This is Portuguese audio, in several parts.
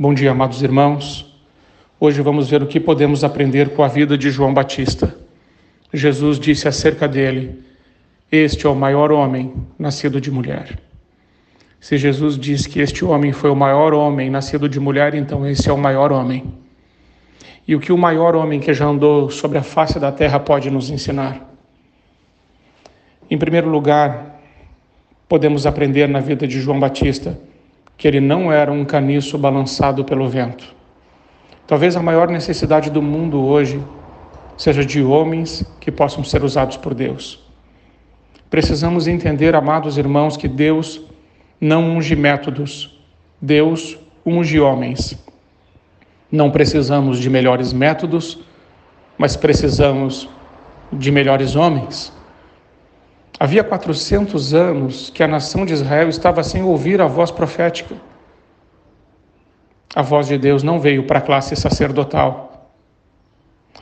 Bom dia, amados irmãos. Hoje vamos ver o que podemos aprender com a vida de João Batista. Jesus disse acerca dele: Este é o maior homem nascido de mulher. Se Jesus diz que este homem foi o maior homem nascido de mulher, então esse é o maior homem. E o que o maior homem que já andou sobre a face da terra pode nos ensinar? Em primeiro lugar, podemos aprender na vida de João Batista que ele não era um caniço balançado pelo vento. Talvez a maior necessidade do mundo hoje seja de homens que possam ser usados por Deus. Precisamos entender, amados irmãos, que Deus não unge métodos, Deus unge homens. Não precisamos de melhores métodos, mas precisamos de melhores homens. Havia 400 anos que a nação de Israel estava sem ouvir a voz profética. A voz de Deus não veio para a classe sacerdotal.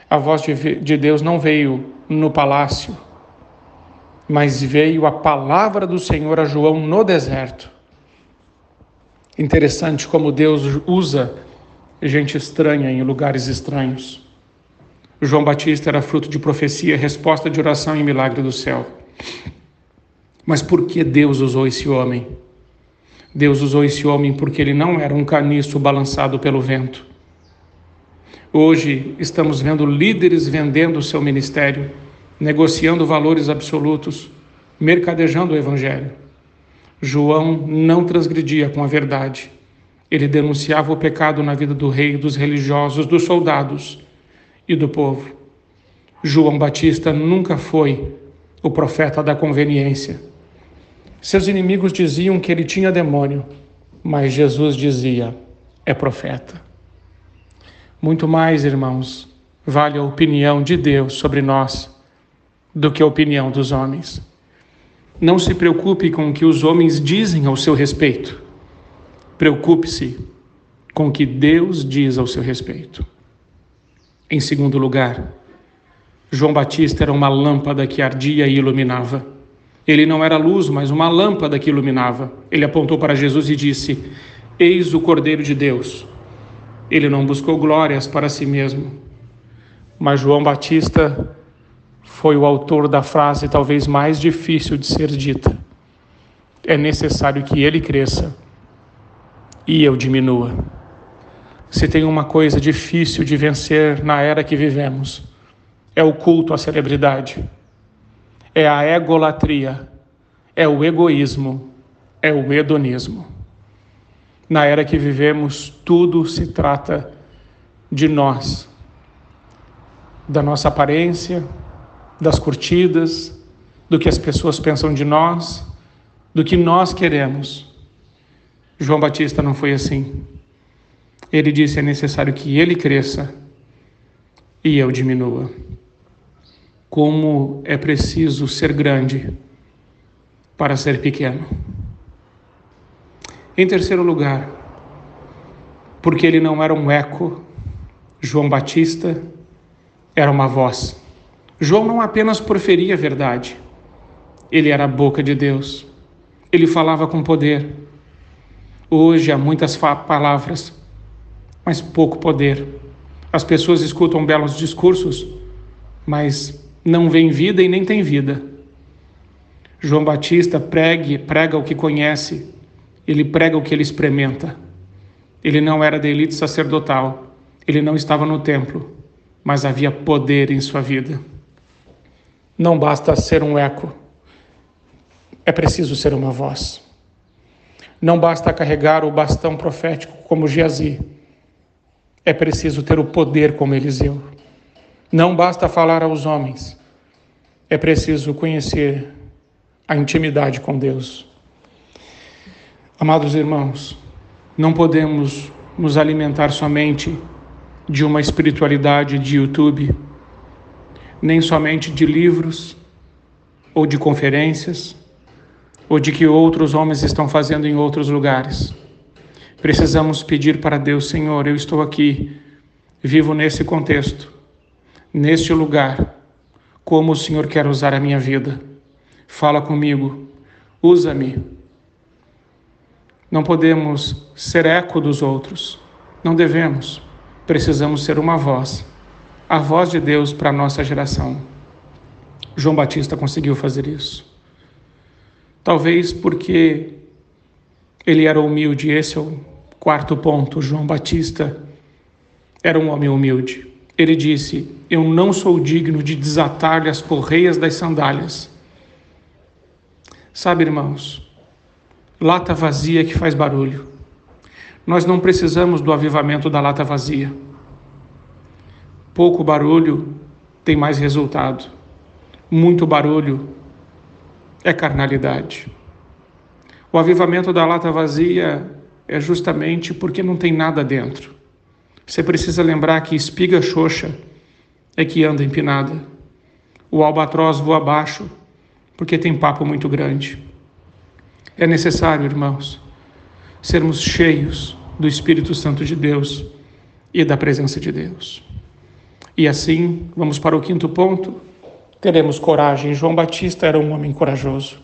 A voz de Deus não veio no palácio, mas veio a palavra do Senhor a João no deserto. Interessante como Deus usa gente estranha em lugares estranhos. João Batista era fruto de profecia, resposta de oração e milagre do céu. Mas por que Deus usou esse homem? Deus usou esse homem porque ele não era um caniço balançado pelo vento. Hoje estamos vendo líderes vendendo o seu ministério, negociando valores absolutos, mercadejando o evangelho. João não transgredia com a verdade. Ele denunciava o pecado na vida do rei, dos religiosos, dos soldados e do povo. João Batista nunca foi o profeta da conveniência. Seus inimigos diziam que ele tinha demônio, mas Jesus dizia: é profeta. Muito mais, irmãos, vale a opinião de Deus sobre nós do que a opinião dos homens. Não se preocupe com o que os homens dizem ao seu respeito. Preocupe-se com o que Deus diz ao seu respeito. Em segundo lugar, João Batista era uma lâmpada que ardia e iluminava. Ele não era luz, mas uma lâmpada que iluminava. Ele apontou para Jesus e disse: Eis o Cordeiro de Deus. Ele não buscou glórias para si mesmo. Mas João Batista foi o autor da frase talvez mais difícil de ser dita. É necessário que ele cresça e eu diminua. Se tem uma coisa difícil de vencer na era que vivemos, é o culto à celebridade, é a egolatria, é o egoísmo, é o hedonismo. Na era que vivemos, tudo se trata de nós, da nossa aparência, das curtidas, do que as pessoas pensam de nós, do que nós queremos. João Batista não foi assim. Ele disse: é necessário que ele cresça e eu diminua como é preciso ser grande para ser pequeno. Em terceiro lugar, porque ele não era um eco, João Batista era uma voz. João não apenas proferia a verdade, ele era a boca de Deus. Ele falava com poder. Hoje há muitas palavras, mas pouco poder. As pessoas escutam belos discursos, mas não vem vida e nem tem vida. João Batista pregue, prega o que conhece, ele prega o que ele experimenta. Ele não era da elite sacerdotal, ele não estava no templo, mas havia poder em sua vida. Não basta ser um eco, é preciso ser uma voz. Não basta carregar o bastão profético como Geazi, é preciso ter o poder como Eliseu. Não basta falar aos homens, é preciso conhecer a intimidade com Deus. Amados irmãos, não podemos nos alimentar somente de uma espiritualidade de YouTube, nem somente de livros ou de conferências, ou de que outros homens estão fazendo em outros lugares. Precisamos pedir para Deus, Senhor, eu estou aqui, vivo nesse contexto, neste lugar como o Senhor quer usar a minha vida. Fala comigo, usa-me. Não podemos ser eco dos outros, Não devemos, precisamos ser uma voz, a voz de Deus para a nossa geração. João Batista conseguiu fazer isso. Talvez porque ele era humilde, esse é o quarto ponto. João Batista era um homem humilde. Ele disse: Eu não sou digno de desatar-lhe as correias das sandálias. Sabe, irmãos, lata vazia que faz barulho. Nós não precisamos do avivamento da lata vazia. Pouco barulho tem mais resultado. Muito barulho é carnalidade. O avivamento da lata vazia é justamente porque não tem nada dentro. Você precisa lembrar que espiga xoxa é que anda empinada. O albatroz voa abaixo porque tem papo muito grande. É necessário, irmãos, sermos cheios do Espírito Santo de Deus e da presença de Deus. E assim, vamos para o quinto ponto. Teremos coragem. João Batista era um homem corajoso.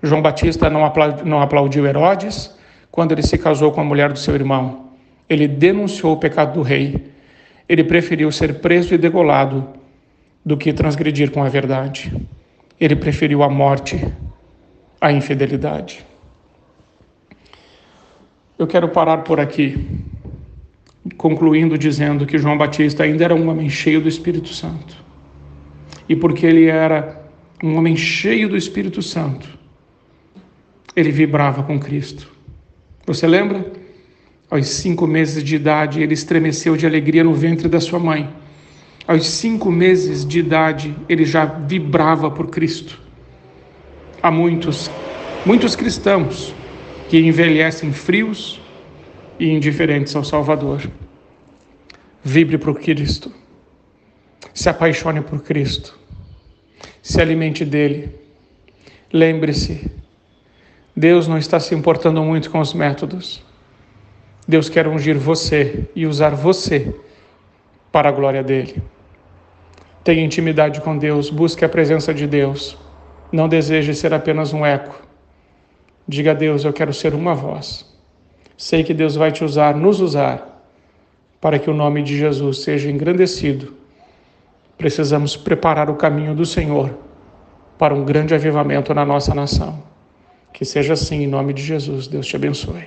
João Batista não aplaudiu Herodes quando ele se casou com a mulher do seu irmão. Ele denunciou o pecado do rei. Ele preferiu ser preso e degolado do que transgredir com a verdade. Ele preferiu a morte à infidelidade. Eu quero parar por aqui, concluindo dizendo que João Batista ainda era um homem cheio do Espírito Santo. E porque ele era um homem cheio do Espírito Santo, ele vibrava com Cristo. Você lembra? Aos cinco meses de idade, ele estremeceu de alegria no ventre da sua mãe. Aos cinco meses de idade, ele já vibrava por Cristo. Há muitos, muitos cristãos que envelhecem frios e indiferentes ao Salvador. Vibre por Cristo. Se apaixone por Cristo. Se alimente dele. Lembre-se, Deus não está se importando muito com os métodos. Deus quer ungir você e usar você para a glória dele. Tenha intimidade com Deus, busque a presença de Deus. Não deseje ser apenas um eco. Diga a Deus: Eu quero ser uma voz. Sei que Deus vai te usar, nos usar, para que o nome de Jesus seja engrandecido. Precisamos preparar o caminho do Senhor para um grande avivamento na nossa nação. Que seja assim, em nome de Jesus. Deus te abençoe.